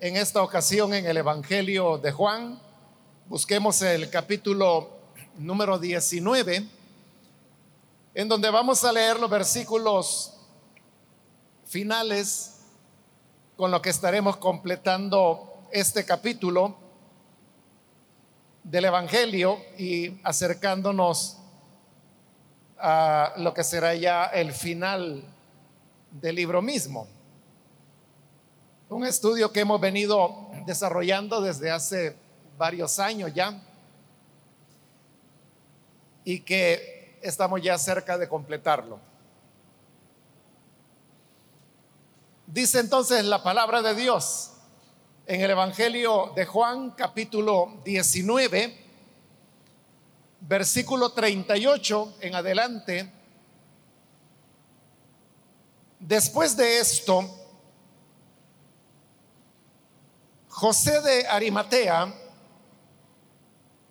en esta ocasión en el Evangelio de Juan. Busquemos el capítulo número 19, en donde vamos a leer los versículos finales con lo que estaremos completando este capítulo del Evangelio y acercándonos a lo que será ya el final del libro mismo. Un estudio que hemos venido desarrollando desde hace varios años ya y que estamos ya cerca de completarlo. Dice entonces la palabra de Dios en el Evangelio de Juan capítulo 19, versículo 38 en adelante. Después de esto, José de Arimatea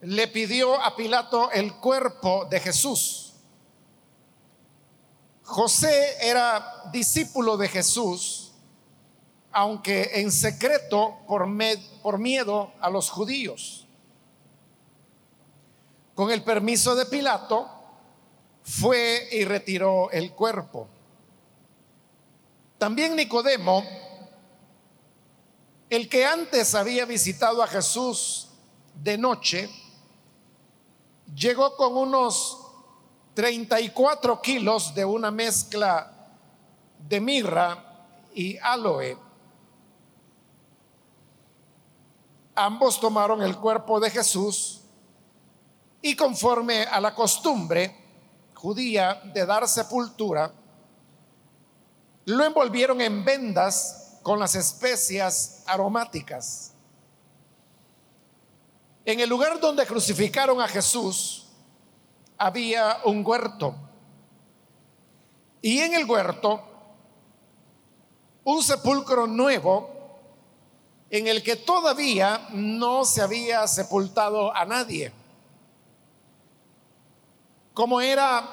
le pidió a Pilato el cuerpo de Jesús. José era discípulo de Jesús, aunque en secreto por, por, miedo a los judíos. Con el permiso de Pilato, fue y retiró el cuerpo. También Nicodemo, el que antes había visitado a Jesús de noche, llegó con unos 34 kilos de una mezcla de mirra y aloe. Ambos tomaron el cuerpo de Jesús y conforme a la costumbre judía de dar sepultura, lo envolvieron en vendas con las especias aromáticas. En el lugar donde crucificaron a Jesús había un huerto. Y en el huerto un sepulcro nuevo en el que todavía no se había sepultado a nadie. Como era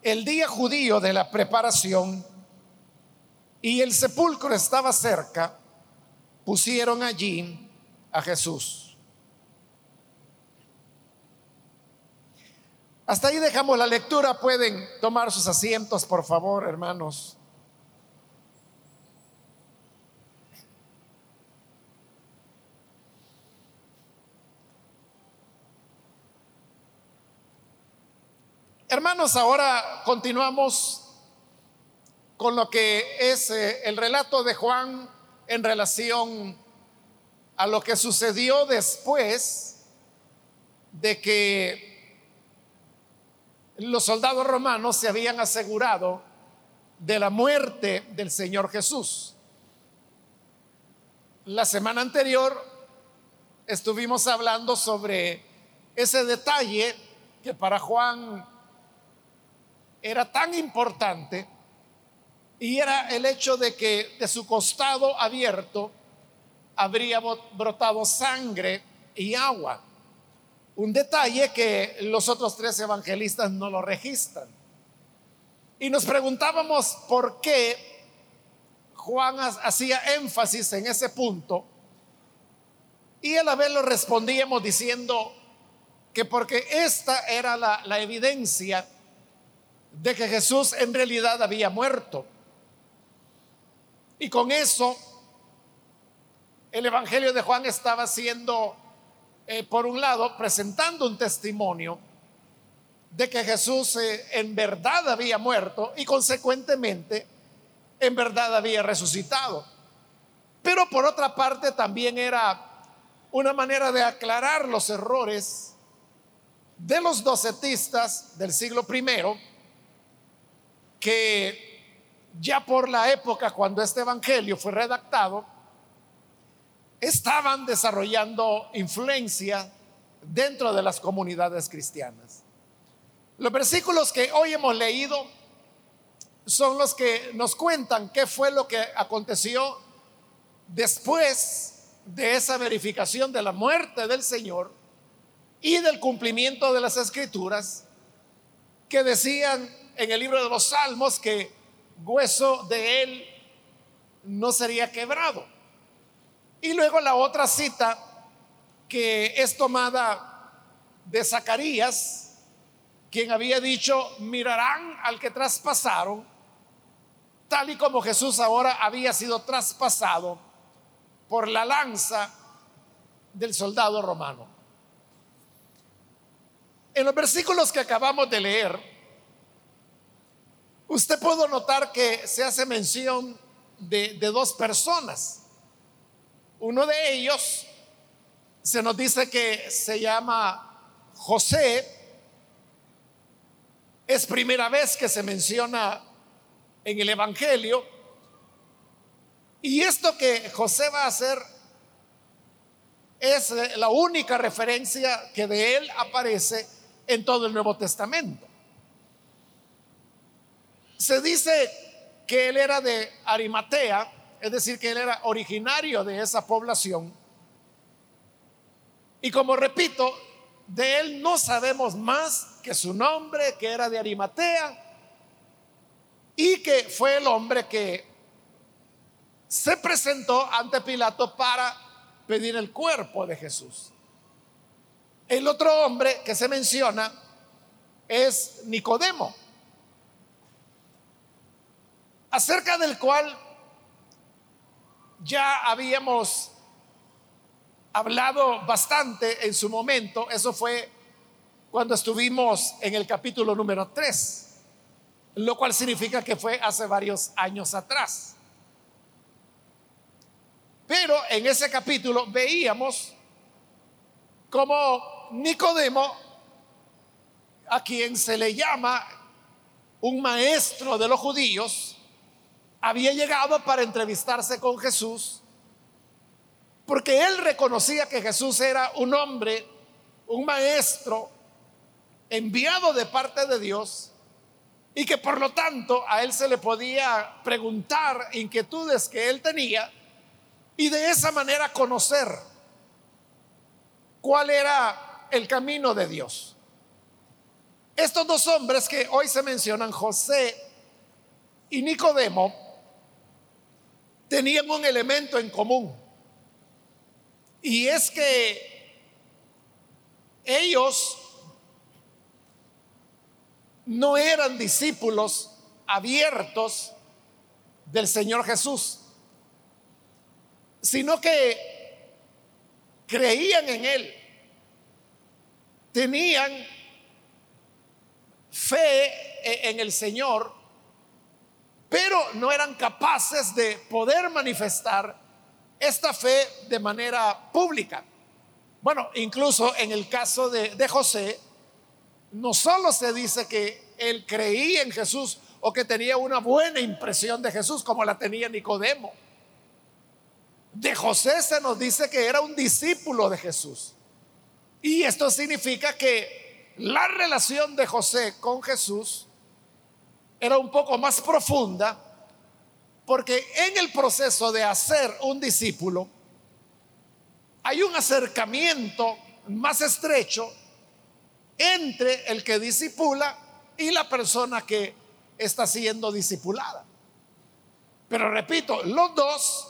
el día judío de la preparación, y el sepulcro estaba cerca, pusieron allí a Jesús. Hasta ahí dejamos la lectura. Pueden tomar sus asientos, por favor, hermanos. Hermanos, ahora continuamos con lo que es eh, el relato de Juan en relación a lo que sucedió después de que los soldados romanos se habían asegurado de la muerte del Señor Jesús. La semana anterior estuvimos hablando sobre ese detalle que para Juan era tan importante y era el hecho de que de su costado abierto habría brotado sangre y agua. Un detalle que los otros tres evangelistas no lo registran. Y nos preguntábamos por qué Juan hacía énfasis en ese punto. Y a la vez lo respondíamos diciendo que porque esta era la, la evidencia de que Jesús en realidad había muerto. Y con eso, el Evangelio de Juan estaba siendo, eh, por un lado, presentando un testimonio de que Jesús eh, en verdad había muerto y consecuentemente en verdad había resucitado. Pero por otra parte también era una manera de aclarar los errores de los docetistas del siglo I que ya por la época cuando este Evangelio fue redactado, estaban desarrollando influencia dentro de las comunidades cristianas. Los versículos que hoy hemos leído son los que nos cuentan qué fue lo que aconteció después de esa verificación de la muerte del Señor y del cumplimiento de las escrituras que decían en el libro de los Salmos que hueso de él no sería quebrado. Y luego la otra cita que es tomada de Zacarías, quien había dicho, mirarán al que traspasaron, tal y como Jesús ahora había sido traspasado por la lanza del soldado romano. En los versículos que acabamos de leer, usted pudo notar que se hace mención de, de dos personas. Uno de ellos se nos dice que se llama José. Es primera vez que se menciona en el Evangelio. Y esto que José va a hacer es la única referencia que de él aparece en todo el Nuevo Testamento. Se dice que él era de Arimatea, es decir, que él era originario de esa población. Y como repito, de él no sabemos más que su nombre, que era de Arimatea, y que fue el hombre que se presentó ante Pilato para pedir el cuerpo de Jesús. El otro hombre que se menciona es Nicodemo, acerca del cual ya habíamos hablado bastante en su momento. Eso fue cuando estuvimos en el capítulo número 3, lo cual significa que fue hace varios años atrás. Pero en ese capítulo veíamos como Nicodemo, a quien se le llama un maestro de los judíos, había llegado para entrevistarse con Jesús, porque él reconocía que Jesús era un hombre, un maestro enviado de parte de Dios, y que por lo tanto a él se le podía preguntar inquietudes que él tenía y de esa manera conocer cuál era el camino de Dios. Estos dos hombres que hoy se mencionan, José y Nicodemo, tenían un elemento en común. Y es que ellos no eran discípulos abiertos del Señor Jesús, sino que creían en Él, tenían fe en el Señor pero no eran capaces de poder manifestar esta fe de manera pública. Bueno, incluso en el caso de, José, no solo se dice que él creía en Jesús o que tenía una buena impresión de Jesús como la tenía Nicodemo. De José se nos dice que era un discípulo de Jesús. Y esto significa que la relación de José con Jesús era un poco más profunda, porque en el proceso de hacer un discípulo hay un acercamiento más estrecho entre el que discipula y la persona que está siendo discipulada. Pero repito, los dos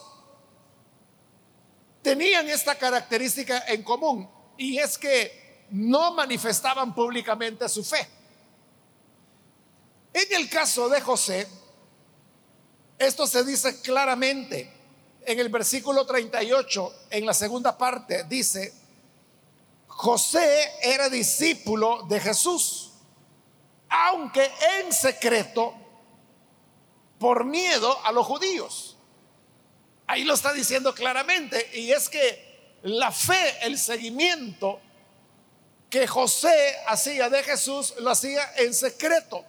tenían esta característica en común y es que no manifestaban públicamente su fe. En el caso de José, esto se dice claramente en el versículo 38, en la segunda parte, dice, José era discípulo de Jesús, aunque en secreto, por miedo a los judíos. Ahí lo está diciendo claramente, y es que la fe, el seguimiento que José hacía de Jesús, lo hacía en secreto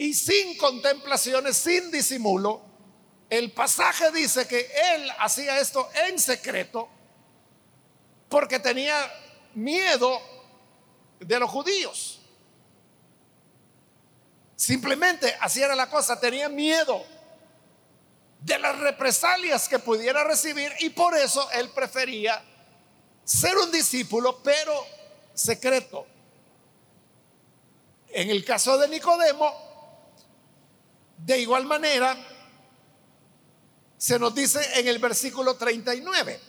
y sin contemplaciones, sin disimulo. El pasaje dice que él hacía esto en secreto porque tenía miedo de los judíos. Simplemente así era la cosa, tenía miedo de las represalias que pudiera recibir y por eso él prefería ser un discípulo, pero secreto. En el caso de Nicodemo, de igual manera, se nos dice en el versículo 39.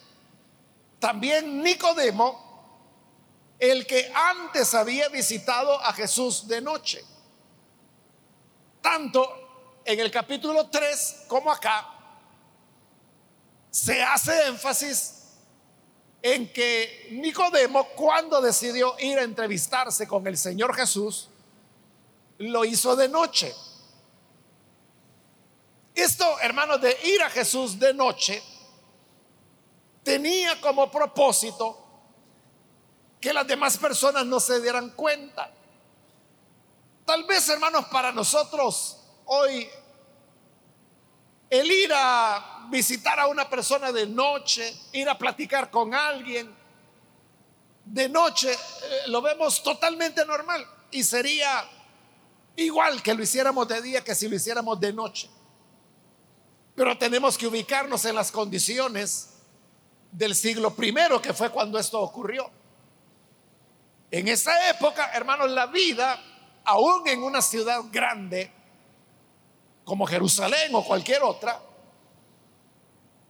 También Nicodemo, el que antes había visitado a Jesús de noche. Tanto en el capítulo 3 como acá, se hace énfasis en que Nicodemo, cuando decidió ir a entrevistarse con el Señor Jesús, lo hizo de noche. Esto, hermanos, de ir a Jesús de noche, tenía como propósito que las demás personas no se dieran cuenta. Tal vez, hermanos, para nosotros hoy el ir a visitar a una persona de noche, ir a platicar con alguien de noche, eh, lo vemos totalmente normal y sería igual que lo hiciéramos de día que si lo hiciéramos de noche. Pero tenemos que ubicarnos en las condiciones del siglo primero, que fue cuando esto ocurrió. En esa época, hermanos, la vida, aún en una ciudad grande como Jerusalén o cualquier otra,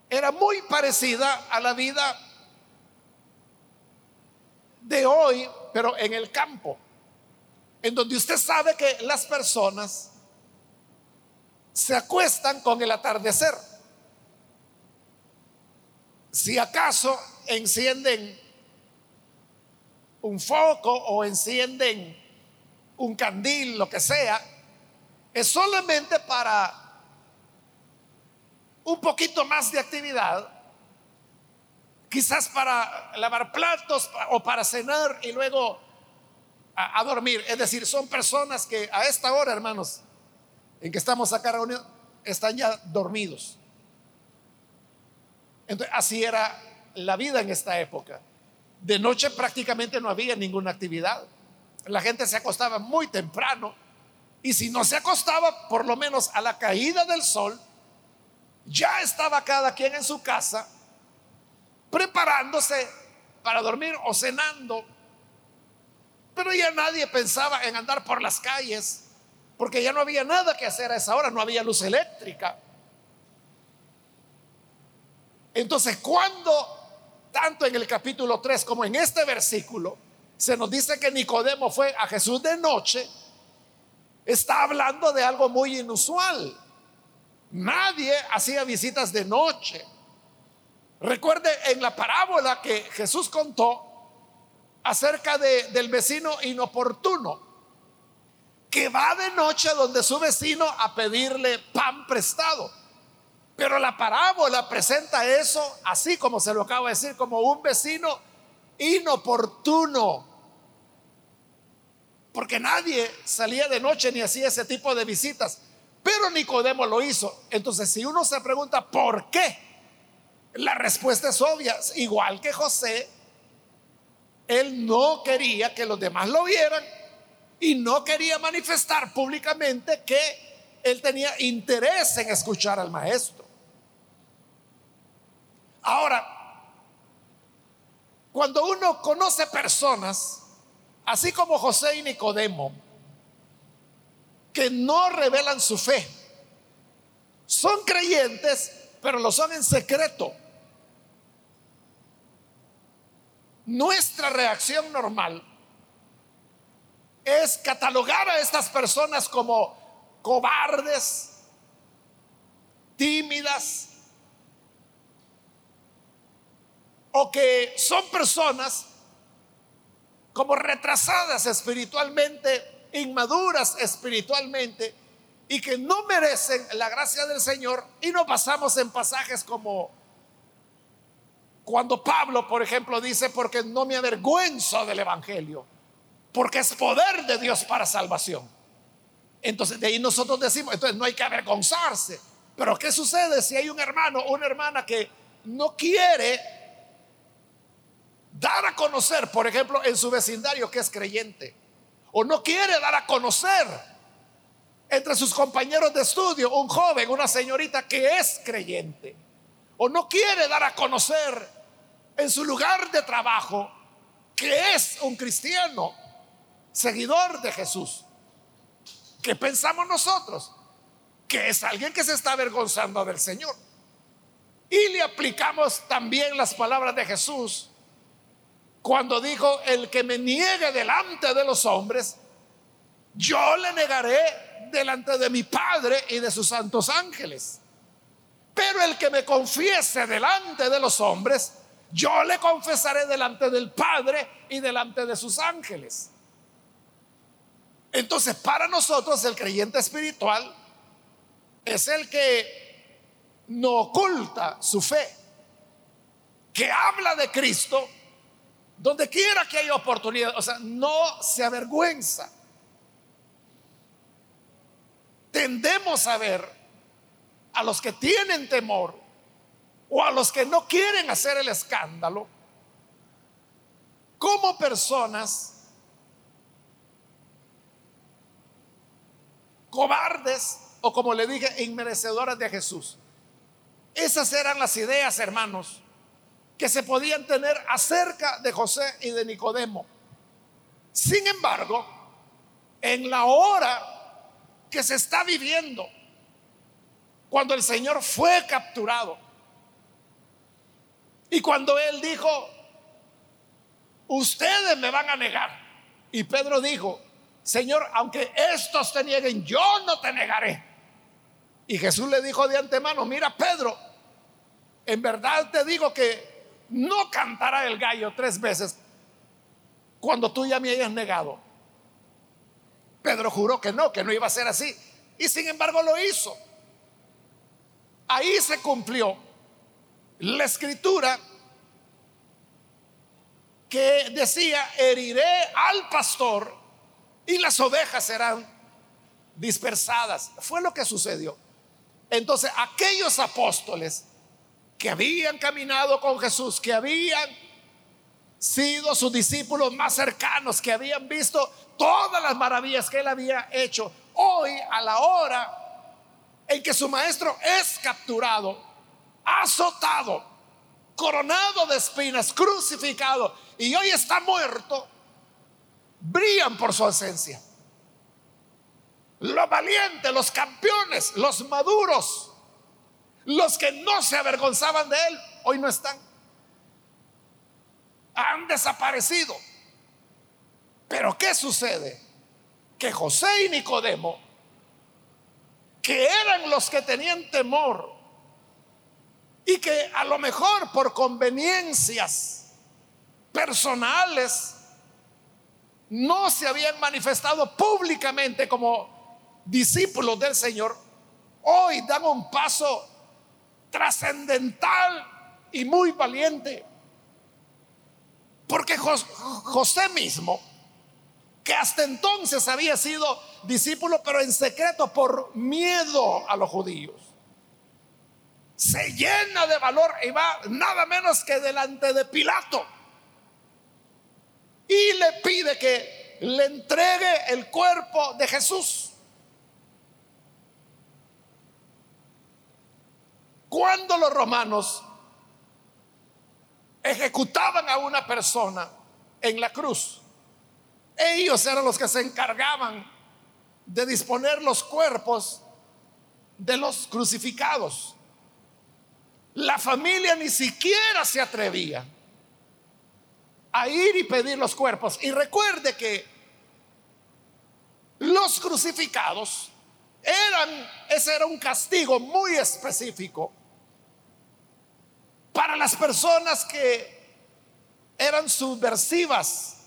era muy parecida a la vida de hoy, pero en el campo, en donde usted sabe que las personas se acuestan con el atardecer. Si acaso encienden un foco o encienden un candil, lo que sea, es solamente para un poquito más de actividad, quizás para lavar platos o para cenar y luego a, dormir. Es decir, son personas que a esta hora, hermanos, en que estamos acá reunidos, están ya dormidos. Entonces, así era la vida en esta época. De noche prácticamente no había ninguna actividad. La gente se acostaba muy temprano y si no se acostaba, por lo menos a la caída del sol, ya estaba cada quien en su casa preparándose para dormir o cenando. Pero ya nadie pensaba en andar por las calles porque ya no había nada que hacer a esa hora, no había luz eléctrica. Entonces, cuando, tanto en el capítulo 3 como en este versículo, se nos dice que Nicodemo fue a Jesús de noche, está hablando de algo muy inusual. Nadie hacía visitas de noche. Recuerde en la parábola que Jesús contó acerca de, del vecino inoportuno que va de noche donde su vecino a pedirle pan prestado. Pero la parábola presenta eso así como se lo acabo de decir, como un vecino inoportuno. Porque nadie salía de noche ni hacía ese tipo de visitas. Pero Nicodemo lo hizo. Entonces, si uno se pregunta por qué, la respuesta es obvia. Igual que José, él no quería que los demás lo vieran y no quería manifestar públicamente que él tenía interés en escuchar al maestro. Ahora, cuando uno conoce personas, así como José y Nicodemo, que no revelan su fe, son creyentes, pero lo son en secreto. Nuestra reacción normal es catalogar a estas personas como cobardes, tímidas, o que son personas como retrasadas espiritualmente, inmaduras espiritualmente, y que no merecen la gracia del Señor, y no pasamos en pasajes como cuando Pablo, por ejemplo, dice, porque no me avergüenzo del Evangelio porque es poder de Dios para salvación. Entonces de ahí nosotros decimos, entonces no hay que avergonzarse. Pero ¿qué sucede si hay un hermano o una hermana que no quiere dar a conocer, por ejemplo, en su vecindario que es creyente? O no quiere dar a conocer entre sus compañeros de estudio un joven, una señorita que es creyente. O no quiere dar a conocer en su lugar de trabajo que es un cristiano seguidor de Jesús. ¿Qué pensamos nosotros? Que es alguien que se está avergonzando del Señor. Y le aplicamos también las palabras de Jesús cuando dijo, el que me niegue delante de los hombres, yo le negaré delante de mi Padre y de sus santos ángeles. Pero el que me confiese delante de los hombres, yo le confesaré delante del Padre y delante de sus ángeles. Entonces, para nosotros el creyente espiritual es el que no oculta su fe, que habla de Cristo donde quiera que haya oportunidad, o sea, no se avergüenza. Tendemos a ver a los que tienen temor o a los que no quieren hacer el escándalo como personas cobardes o como le dije, inmerecedoras de Jesús. Esas eran las ideas, hermanos, que se podían tener acerca de José y de Nicodemo. Sin embargo, en la hora que se está viviendo, cuando el Señor fue capturado, y cuando Él dijo, ustedes me van a negar, y Pedro dijo, Señor, aunque estos te nieguen, yo no te negaré. Y Jesús le dijo de antemano, mira Pedro, en verdad te digo que no cantará el gallo tres veces cuando tú ya me hayas negado. Pedro juró que no, que no iba a ser así. Y sin embargo lo hizo. Ahí se cumplió la escritura que decía, heriré al pastor y las ovejas serán dispersadas. Fue lo que sucedió. Entonces aquellos apóstoles que habían caminado con Jesús, que habían sido sus discípulos más cercanos, que habían visto todas las maravillas que él había hecho, hoy a la hora en que su maestro es capturado, azotado, coronado de espinas, crucificado y hoy está muerto, brillan por su ausencia. Los valientes, los campeones, los maduros, los que no se avergonzaban de él, hoy no están. Han desaparecido. Pero ¿qué sucede? Que José y Nicodemo, que eran los que tenían temor y que a lo mejor por conveniencias personales no se habían manifestado públicamente como discípulos del Señor, hoy dan un paso trascendental y muy valiente. Porque José mismo, que hasta entonces había sido discípulo, pero en secreto por miedo a los judíos, se llena de valor y va nada menos que delante de Pilato. Que le entregue el cuerpo de Jesús. Cuando los romanos ejecutaban a una persona en la cruz, ellos eran los que se encargaban de disponer los cuerpos de los crucificados. La familia ni siquiera se atrevía a ir y pedir los cuerpos. Y recuerde que los crucificados eran, ese era un castigo muy específico para las personas que eran subversivas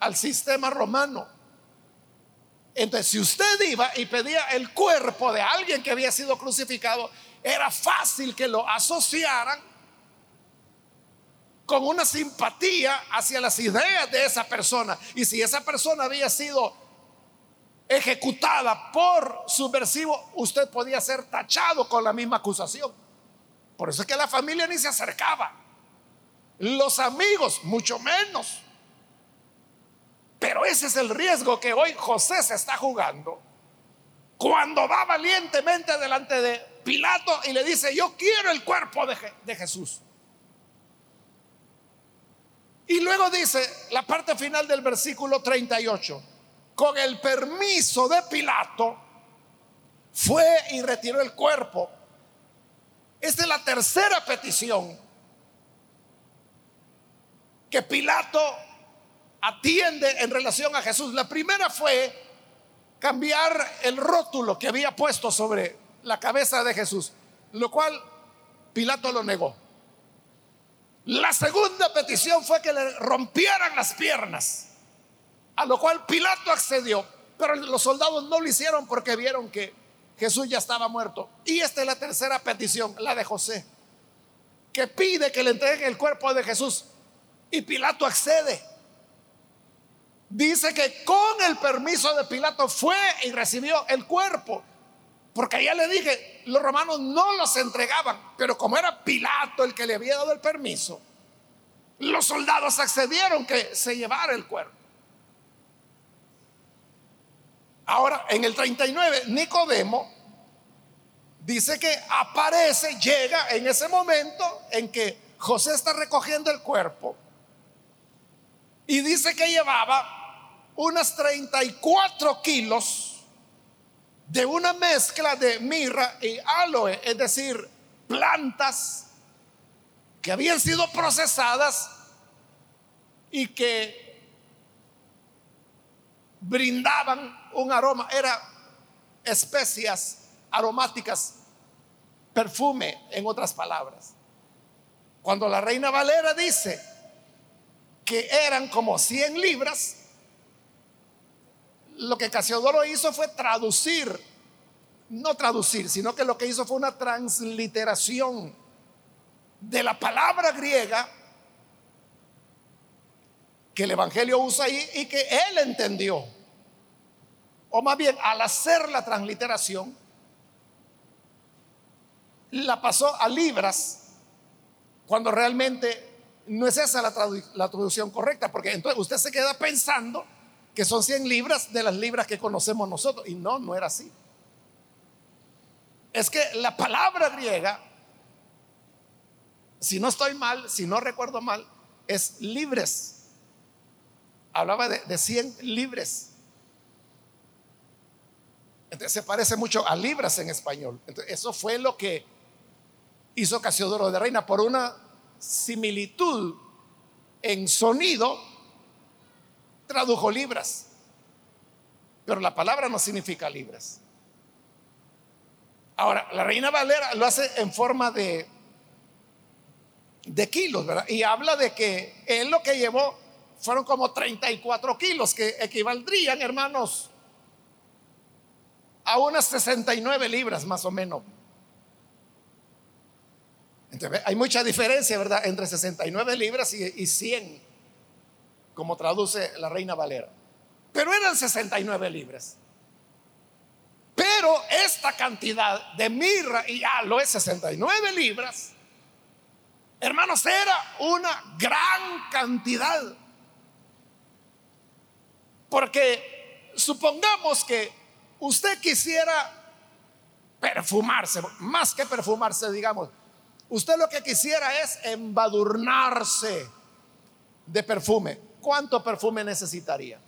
al sistema romano. Entonces, si usted iba y pedía el cuerpo de alguien que había sido crucificado, era fácil que lo asociaran con una simpatía hacia las ideas de esa persona. Y si esa persona había sido ejecutada por subversivo, usted podía ser tachado con la misma acusación. Por eso es que la familia ni se acercaba. Los amigos, mucho menos. Pero ese es el riesgo que hoy José se está jugando. Cuando va valientemente delante de Pilato y le dice, yo quiero el cuerpo de, de Jesús. Y luego dice la parte final del versículo 38, con el permiso de Pilato, fue y retiró el cuerpo Esta es la tercera petición que Pilato atiende en relación a Jesús. La primera fue cambiar el rótulo que había puesto sobre la cabeza de Jesús, lo cual Pilato lo negó. La segunda petición fue que le rompieran las piernas, a lo cual Pilato accedió, pero los soldados no lo hicieron porque vieron que Jesús ya estaba muerto. Y esta es la tercera petición, la de José, que pide que le entreguen el cuerpo de Jesús. Y Pilato accede. Dice que con el permiso de Pilato fue y recibió el cuerpo. Porque ya le dije, los romanos no los entregaban, pero como era Pilato el que le había dado el permiso, los soldados accedieron que se llevara el cuerpo. Ahora, en el 39, Nicodemo dice que aparece, llega en ese momento en que José está recogiendo el cuerpo y dice que llevaba unas 34 kilos de una mezcla de mirra y aloe, es decir, plantas que habían sido procesadas y que brindaban un aroma, eran especias aromáticas, perfume, en otras palabras. Cuando la reina Valera dice que eran como 100 libras, lo que Casiodoro hizo fue traducir, no traducir, sino que lo que hizo fue una transliteración de la palabra griega que el Evangelio usa ahí y que él entendió. O más bien, al hacer la transliteración, la pasó a libras, cuando realmente no es esa la, traducción correcta, porque entonces usted se queda pensando que son 100 libras de las libras que conocemos nosotros, y no, no era así. Es que la palabra griega, si no estoy mal, si no recuerdo mal, es libres. Hablaba de, de 100 libres. Entonces se parece mucho a libras en español. Entonces, eso fue lo que hizo Casiodoro de Reina por una similitud en sonido, tradujo libras. Pero la palabra no significa libras. Ahora, la Reina Valera lo hace en forma de, de kilos, ¿verdad? Y habla de que él lo que llevó fueron como 34 kilos, que equivaldrían, hermanos, a unas 69 libras más o menos hay mucha diferencia, ¿verdad?, entre 69 libras y, 100, como traduce la Reina Valera. Pero eran 69 libras. Pero esta cantidad de mirra y aloe, 69 libras, hermanos, era una gran cantidad. Porque supongamos que usted quisiera perfumarse, más que perfumarse, digamos, Usted lo que quisiera es embadurnarse de perfume. ¿Cuánto perfume necesitaría?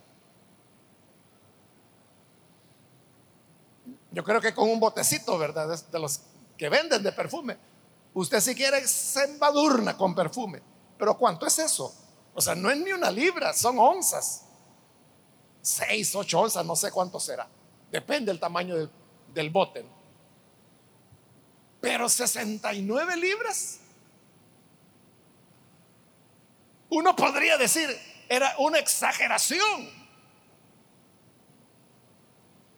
Yo creo que con un botecito, ¿verdad? De los que venden de perfume. Usted si quiere se embadurna con perfume. Pero ¿cuánto es eso? O sea, no es ni una libra, son onzas. Seis, ocho onzas, no sé cuánto será. Depende del tamaño del, del bote. Pero 69 libras. Uno podría decir, era una exageración.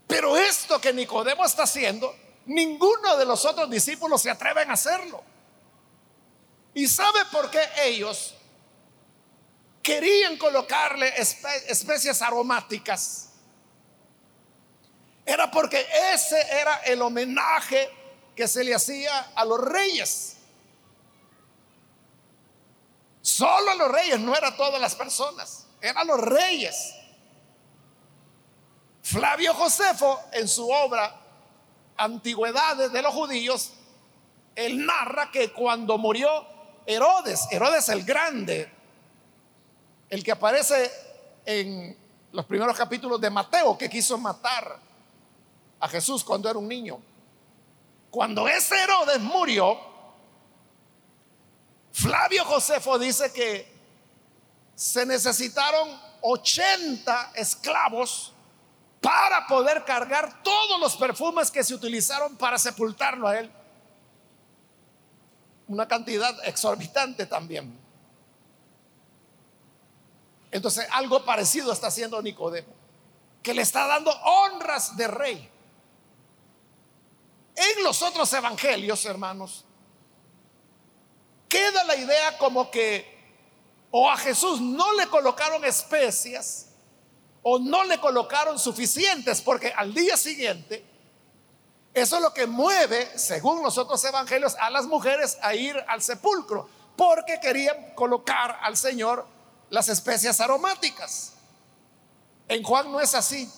Pero esto que Nicodemo está haciendo, ninguno de los otros discípulos se atreven a hacerlo. ¿Y sabe por qué ellos querían colocarle especies aromáticas? Era porque ese era el homenaje que se le hacía a los reyes. Solo los reyes, no era todas las personas, eran los reyes. Flavio Josefo, en su obra Antigüedades de los Judíos, él narra que cuando murió Herodes, Herodes el Grande, el que aparece en los primeros capítulos de Mateo, que quiso matar a Jesús cuando era un niño, cuando ese Herodes murió, Flavio Josefo dice que se necesitaron 80 esclavos para poder cargar todos los perfumes que se utilizaron para sepultarlo a él. Una cantidad exorbitante también. Entonces algo parecido está haciendo Nicodemo, que le está dando honras de rey. En los otros evangelios, hermanos, queda la idea como que o a Jesús no le colocaron especias o no le colocaron suficientes, porque al día siguiente, eso es lo que mueve, según los otros evangelios, a las mujeres a ir al sepulcro, porque querían colocar al Señor las especias aromáticas. En Juan no es así.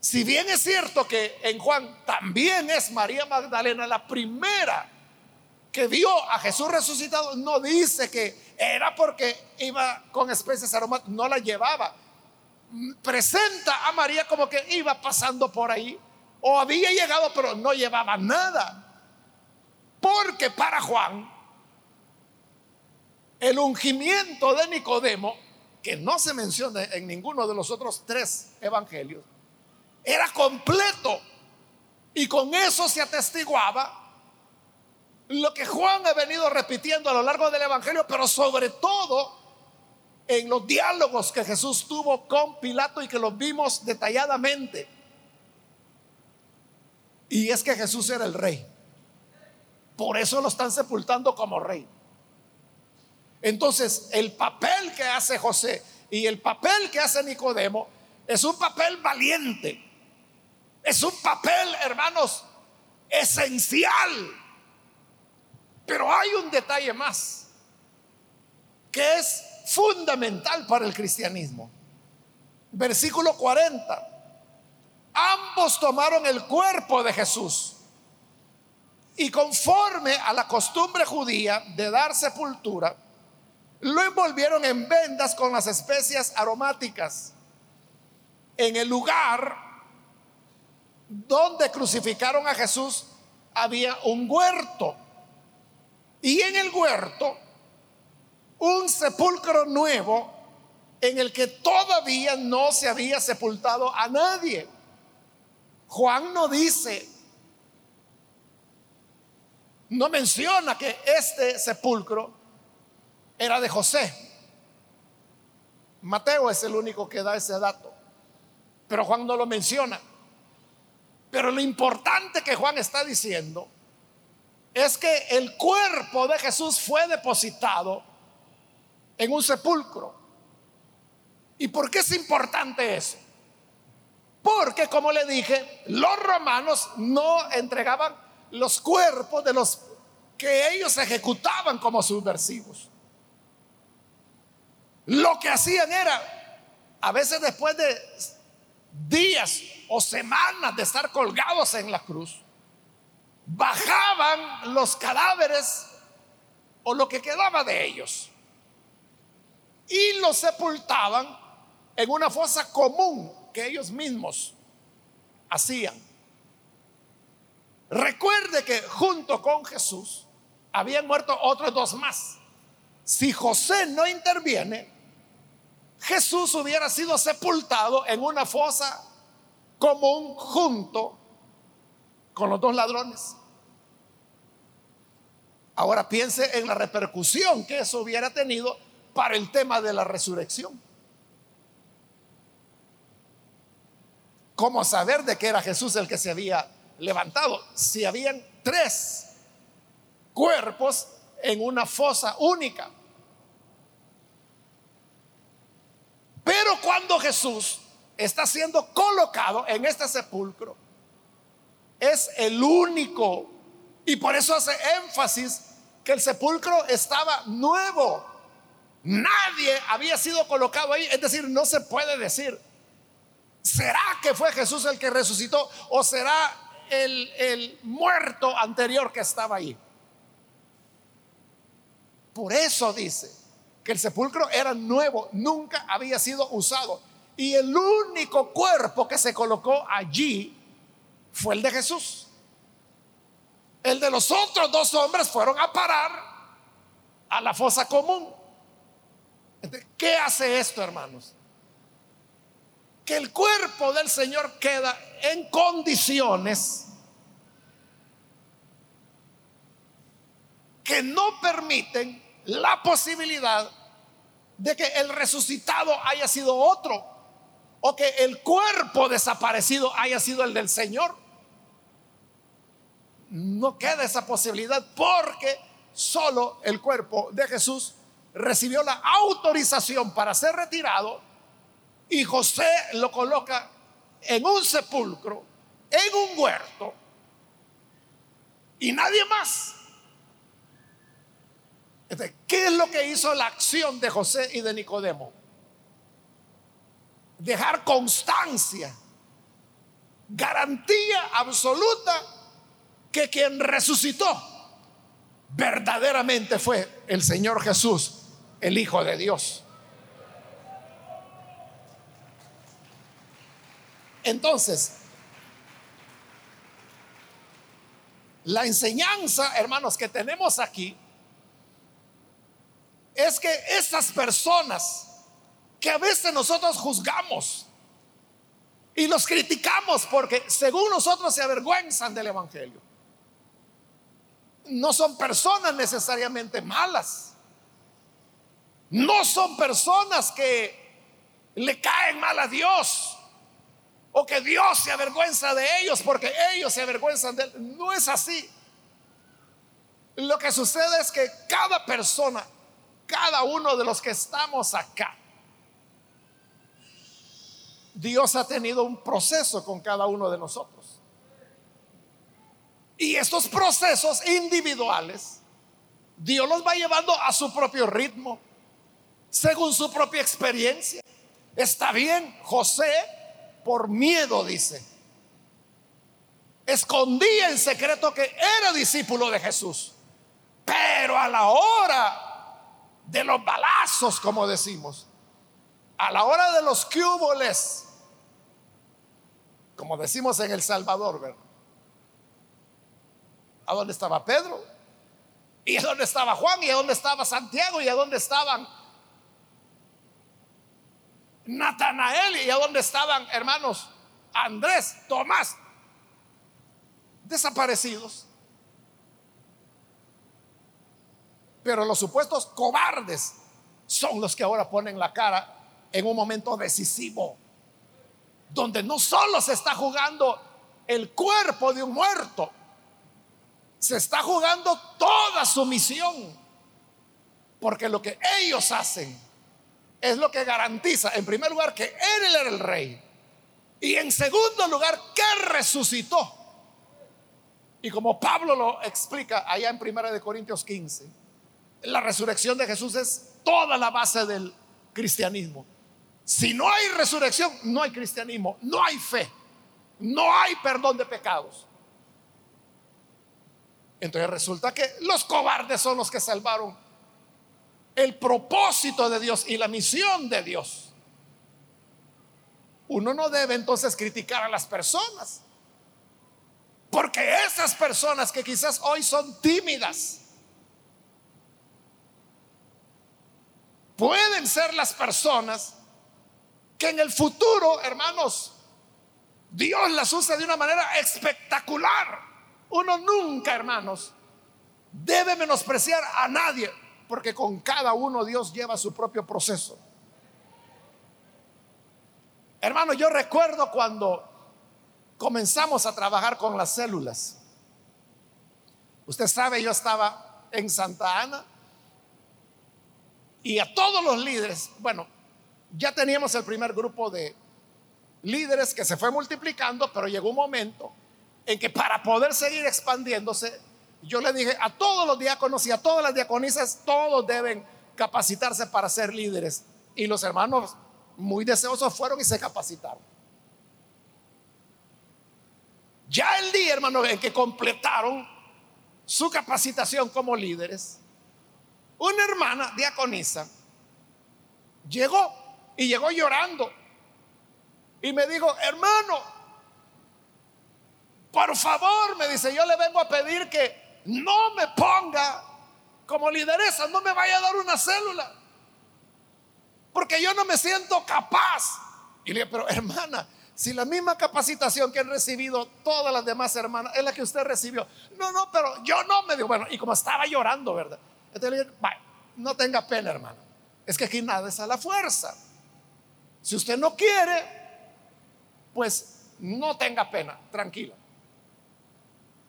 Si bien es cierto que en Juan también es María Magdalena la primera que vio a Jesús resucitado, no dice que era porque iba con especies aromáticas, no la llevaba. Presenta a María como que iba pasando por ahí o había llegado pero no llevaba nada. Porque para Juan el ungimiento de Nicodemo, que no se menciona en ninguno de los otros tres evangelios, era completo. Y con eso se atestiguaba lo que Juan ha venido repitiendo a lo largo del Evangelio, pero sobre todo en los diálogos que Jesús tuvo con Pilato y que los vimos detalladamente. Y es que Jesús era el rey. Por eso lo están sepultando como rey. Entonces, el papel que hace José y el papel que hace Nicodemo es un papel valiente. Es un papel, hermanos, esencial pero hay un detalle más que es fundamental para el cristianismo. Versículo 40. Ambos tomaron el cuerpo de Jesús y conforme a la costumbre judía de dar sepultura, lo envolvieron en vendas con las especias aromáticas. En el lugar donde crucificaron a Jesús había un huerto y en el huerto, un sepulcro nuevo en el que todavía no se había sepultado a nadie. Juan no dice, no menciona que este sepulcro era de José. Mateo es el único que da ese dato, pero Juan no lo menciona. Pero lo importante que Juan está diciendo es que el cuerpo de Jesús fue depositado en un sepulcro. ¿Y por qué es importante eso? Porque, como le dije, los romanos no entregaban los cuerpos de los que ellos ejecutaban como subversivos. Lo que hacían era, a veces después de días o semanas de estar colgados en la cruz, bajaban los cadáveres o lo que quedaba de ellos y los sepultaban en una fosa común que ellos mismos hacían. Recuerde que junto con Jesús habían muerto otros dos más. Si José no interviene, Jesús hubiera sido sepultado en una fosa común junto con los dos ladrones. Ahora piense en la repercusión que eso hubiera tenido para el tema de la resurrección. ¿Cómo saber de que era Jesús el que se había levantado? Si habían tres cuerpos en una fosa única. Pero cuando Jesús está siendo colocado en este sepulcro, es el único. Y por eso hace énfasis que el sepulcro estaba nuevo. Nadie había sido colocado ahí. Es decir, no se puede decir, ¿será que fue Jesús el que resucitó o será el, el muerto anterior que estaba ahí? Por eso dice que el sepulcro era nuevo, nunca había sido usado. Y el único cuerpo que se colocó allí fue el de Jesús. El de los otros dos hombres fueron a parar a la fosa común. ¿Qué hace esto, hermanos? Que el cuerpo del Señor queda en condiciones que no permiten la posibilidad de que el resucitado haya sido otro o que el cuerpo desaparecido haya sido el del Señor. No queda esa posibilidad porque solo el cuerpo de Jesús recibió la autorización para ser retirado y José lo coloca en un sepulcro, en un huerto y nadie más. ¿Qué es lo que hizo la acción de José y de Nicodemo? Dejar constancia, garantía absoluta que quien resucitó verdaderamente fue el Señor Jesús, el Hijo de Dios. Entonces, la enseñanza, hermanos, que tenemos aquí es que esas personas que a veces nosotros juzgamos y los criticamos porque según nosotros se avergüenzan del Evangelio, no son personas necesariamente malas, no son personas que le caen mal a Dios o que Dios se avergüenza de ellos porque ellos se avergüenzan de él. No es así. Lo que sucede es que cada persona cada uno de los que estamos acá, Dios ha tenido un proceso con cada uno de nosotros. Y estos procesos individuales, Dios los va llevando a su propio ritmo, según su propia experiencia. Está bien, José, por miedo, dice, escondía en secreto que era discípulo de Jesús. Pero a la hora de los balazos, como decimos, a la hora de los cúboles, como decimos en El Salvador, ¿verdad? ¿A dónde estaba Pedro? ¿Y a dónde estaba Juan? ¿Y a dónde estaba Santiago? ¿Y a dónde estaban Natanael? ¿Y a dónde estaban, hermanos, Andrés, Tomás? Desaparecidos. Pero los supuestos cobardes son los que ahora ponen la cara en un momento decisivo, donde no solo se está jugando el cuerpo de un muerto, se está jugando toda su misión, porque lo que ellos hacen es lo que garantiza, en primer lugar, que Él era el rey, y en segundo lugar, que resucitó. Y como Pablo lo explica allá en Primera de Corintios 15, la resurrección de Jesús es toda la base del cristianismo. Si no hay resurrección, no hay cristianismo, no hay fe, no hay perdón de pecados. Entonces resulta que los cobardes son los que salvaron el propósito de Dios y la misión de Dios. Uno no debe entonces criticar a las personas, porque esas personas que quizás hoy son tímidas, pueden ser las personas que en el futuro, hermanos, Dios las usa de una manera espectacular. Uno nunca, hermanos, debe menospreciar a nadie, porque con cada uno Dios lleva su propio proceso. Hermano, yo recuerdo cuando comenzamos a trabajar con las células. Usted sabe, yo estaba en Santa Ana y a todos los líderes, bueno, ya teníamos el primer grupo de líderes que se fue multiplicando, pero llegó un momento en que para poder seguir expandiéndose, yo le dije a todos los diáconos y a todas las diaconisas, todos deben capacitarse para ser líderes. Y los hermanos muy deseosos fueron y se capacitaron. Ya el día, hermano, en que completaron su capacitación como líderes, una hermana diaconisa llegó y llegó llorando y me dijo, hermano, por favor, me dice, yo le vengo a pedir que no me ponga como lideresa, no me vaya a dar una célula, porque yo no me siento capaz. Y le digo, pero hermana, si la misma capacitación que han recibido todas las demás hermanas es la que usted recibió. No, no, pero yo no me digo, bueno, y como estaba llorando, ¿verdad? Entonces le digo, no tenga pena, hermano. Es que aquí nada es a la fuerza. Si usted no quiere, pues no tenga pena, tranquila.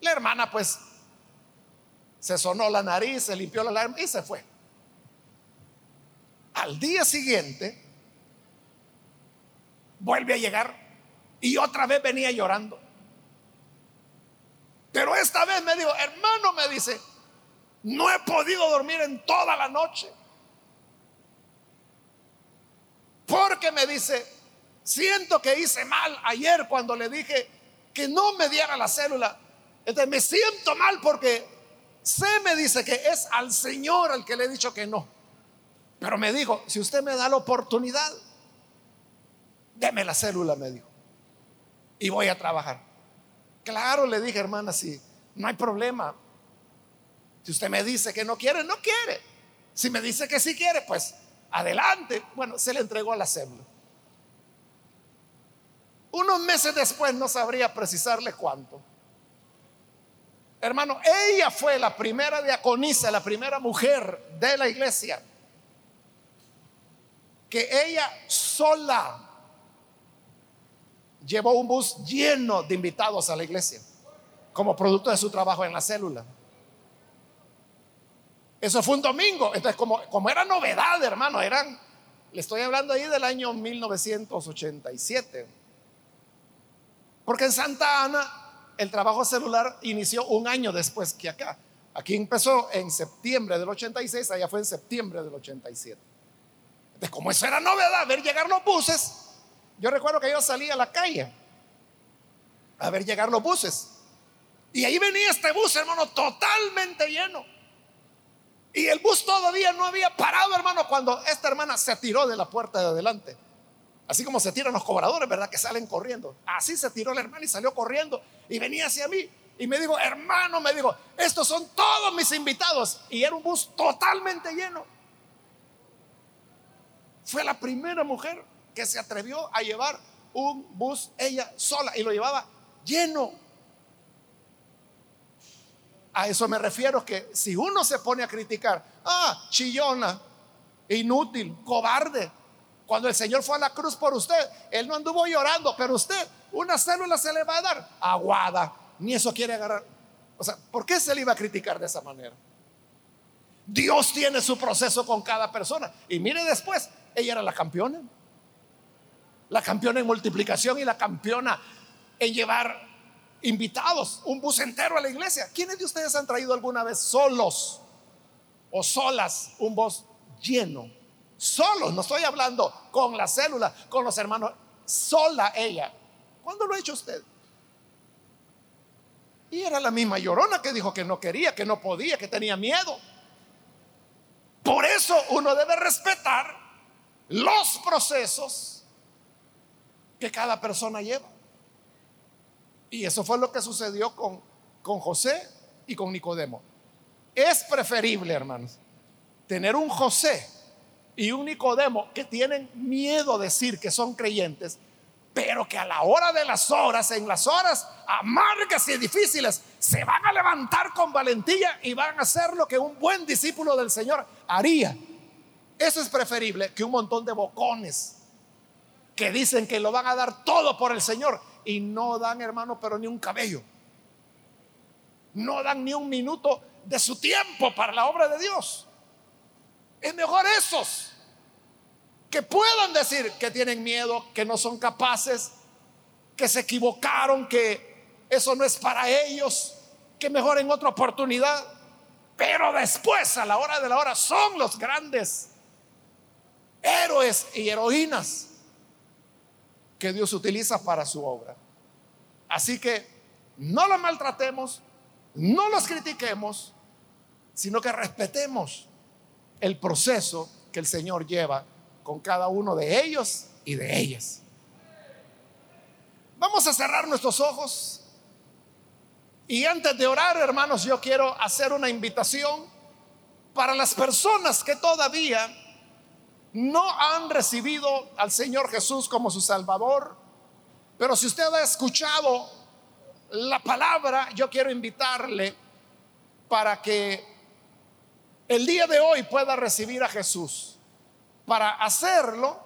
La hermana pues se sonó la nariz, se limpió la lágrima y se fue. Al día siguiente, vuelve a llegar y otra vez venía llorando. Pero esta vez me dijo, hermano, me dice, no he podido dormir en toda la noche. Porque me dice, siento que hice mal ayer cuando le dije que no me diera la célula. Me siento mal porque se me dice que es al Señor al que le he dicho que no. Pero me dijo, si usted me da la oportunidad, deme la célula, me dijo. Y voy a trabajar. Claro, le dije, hermana, sí, no hay problema. Si usted me dice que no quiere, no quiere. Si me dice que sí quiere, pues adelante. Bueno, se le entregó a la célula. Unos meses después, no sabría precisarle cuánto. Hermano, ella fue la primera diaconisa, la primera mujer de la iglesia, que ella sola llevó un bus lleno de invitados a la iglesia, como producto de su trabajo en la célula. Eso fue un domingo. Entonces, como, como era novedad, hermano, eran, le estoy hablando ahí del año 1987. Porque en Santa Ana el trabajo celular inició un año después que acá. Aquí empezó en septiembre del 86, allá fue en septiembre del 87. Entonces, como eso era novedad, ver llegar los buses, yo recuerdo que yo salía a la calle a ver llegar los buses. Y ahí venía este bus, hermano, totalmente lleno. Y el bus todavía no había parado, hermano, cuando esta hermana se tiró de la puerta de adelante. Así como se tiran los cobradores, ¿verdad? Que salen corriendo. Así se tiró la hermana y salió corriendo y venía hacia mí. Y me dijo, hermano, me dijo, estos son todos mis invitados. Y era un bus totalmente lleno. Fue la primera mujer que se atrevió a llevar un bus ella sola y lo llevaba lleno. A eso me refiero que si uno se pone a criticar, ah, chillona, inútil, cobarde, cuando el Señor fue a la cruz por usted, Él no anduvo llorando, pero usted, una célula se le va a dar aguada, ni eso quiere agarrar. O sea, ¿por qué se le iba a criticar de esa manera? Dios tiene su proceso con cada persona. Y mire después, ella era la campeona. La campeona en multiplicación y la campeona en llevar invitados, un bus entero a la iglesia. ¿Quiénes de ustedes han traído alguna vez solos o solas un bus lleno? Solos, no estoy hablando con la célula, con los hermanos, sola ella. ¿Cuándo lo ha hecho usted? Y era la misma llorona que dijo que no quería, que no podía, que tenía miedo. Por eso uno debe respetar los procesos que cada persona lleva. Y eso fue lo que sucedió con, con José y con Nicodemo. Es preferible, hermanos, tener un José y un Nicodemo que tienen miedo de decir que son creyentes, pero que a la hora de las horas, en las horas amargas y difíciles, se van a levantar con valentía y van a hacer lo que un buen discípulo del Señor haría. Eso es preferible que un montón de bocones que dicen que lo van a dar todo por el Señor y no dan, hermano, pero ni un cabello. No dan ni un minuto de su tiempo para la obra de Dios. Es mejor esos que puedan decir que tienen miedo, que no son capaces, que se equivocaron, que eso no es para ellos, que mejor en otra oportunidad. Pero después, a la hora de la hora, son los grandes héroes y heroínas que Dios utiliza para su obra. Así que no los maltratemos, no los critiquemos, sino que respetemos el proceso que el Señor lleva con cada uno de ellos y de ellas. Vamos a cerrar nuestros ojos Y antes de orar, hermanos, yo quiero hacer una invitación para las personas que todavía no han recibido al Señor Jesús como su Salvador. Pero si usted ha escuchado la palabra, yo quiero invitarle para que el día de hoy pueda recibir a Jesús. Para hacerlo,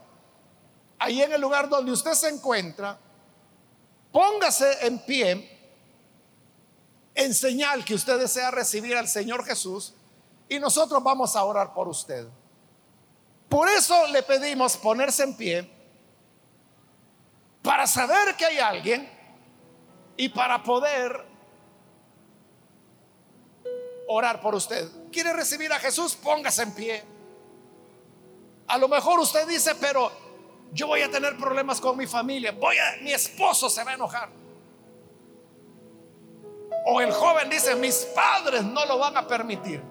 ahí en el lugar donde usted se encuentra, póngase en pie en señal que usted desea recibir al Señor Jesús y nosotros vamos a orar por usted. Por eso le pedimos ponerse en pie para saber que hay alguien y para poder orar por usted. ¿Quiere recibir a Jesús? Póngase en pie. A lo mejor usted dice, pero yo voy a tener problemas con mi familia. Voy a, mi esposo se va a enojar. O el joven dice, mis padres no lo van a permitir.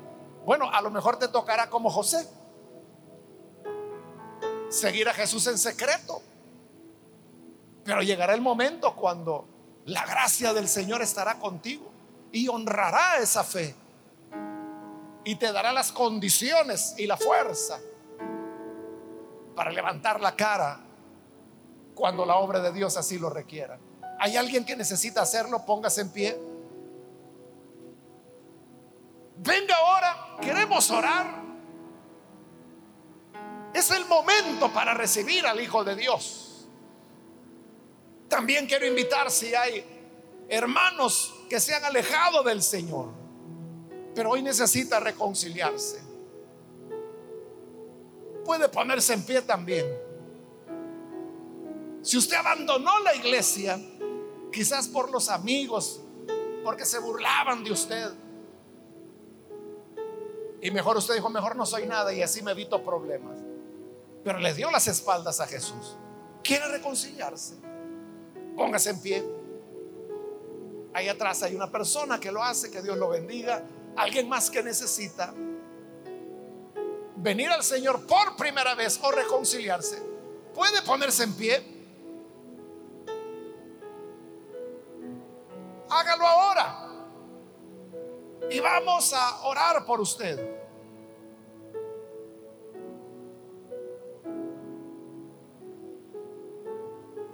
Bueno, a lo mejor te tocará como José. Seguir a Jesús en secreto. Pero llegará el momento cuando la gracia del Señor estará contigo y honrará esa fe. Y te dará las condiciones y la fuerza para levantar la cara cuando la obra de Dios así lo requiera. ¿Hay alguien que necesita hacerlo? Póngase en pie. Venga ahora, queremos orar. Es el momento para recibir al Hijo de Dios. También quiero invitar si hay hermanos que se han alejado del Señor, pero hoy necesita reconciliarse. Puede ponerse en pie también. Si usted abandonó la iglesia, quizás por los amigos, porque se burlaban de usted, y mejor usted dijo, mejor no soy nada y así me evito problemas. Pero le dio las espaldas a Jesús. Quiere reconciliarse. Póngase en pie. Ahí atrás hay una persona que lo hace, que Dios lo bendiga. Alguien más que necesita venir al Señor por primera vez o reconciliarse. Puede ponerse en pie. Hágalo ahora. Y vamos a orar por usted.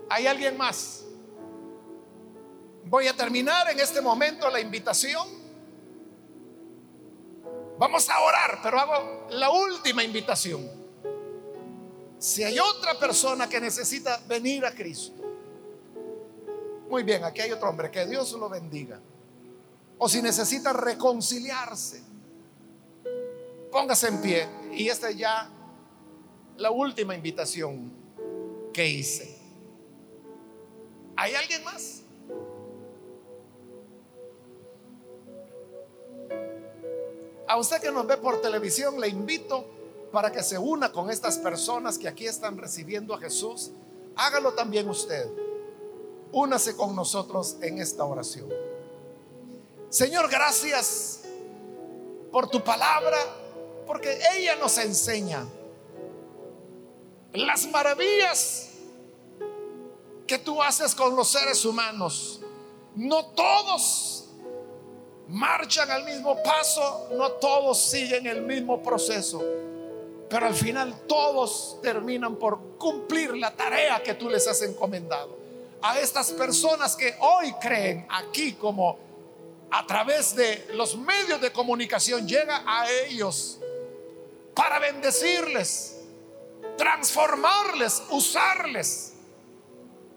¿Hay alguien más? Voy a terminar en este momento la invitación. Vamos a orar, pero hago la última invitación. Si hay otra persona que necesita venir a Cristo, muy bien, aquí hay otro hombre, que Dios lo bendiga o si necesita reconciliarse, póngase en pie. Y esta es ya la última invitación que hice. ¿Hay alguien más? A usted que nos ve por televisión, le invito para que se una con estas personas que aquí están recibiendo a Jesús. Hágalo también usted. Únase con nosotros en esta oración. Señor, gracias por tu palabra, porque ella nos enseña las maravillas que tú haces con los seres humanos. No todos marchan al mismo paso, no todos siguen el mismo proceso, pero al final todos terminan por cumplir la tarea que tú les has encomendado. A estas personas que hoy creen aquí como a través de los medios de comunicación llega a ellos para bendecirles, transformarles, usarles,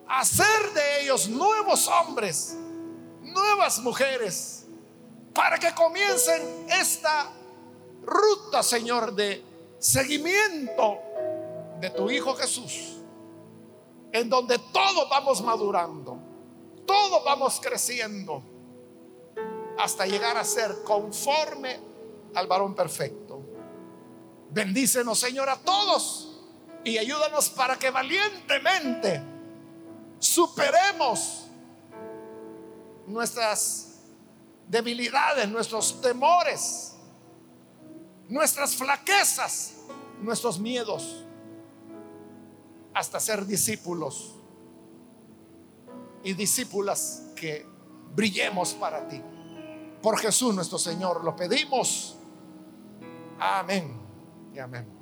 hacer de ellos nuevos hombres, nuevas mujeres, para que comiencen esta ruta, Señor, de seguimiento de tu Hijo Jesús, en donde todos vamos madurando, todos vamos creciendo hasta llegar a ser conforme al varón perfecto. Bendícenos, Señor, a todos y ayúdanos para que valientemente superemos nuestras debilidades, nuestros temores, nuestras flaquezas, nuestros miedos, hasta ser discípulos y discípulas que brillemos para ti. Por Jesús nuestro Señor lo pedimos. Amén y amén.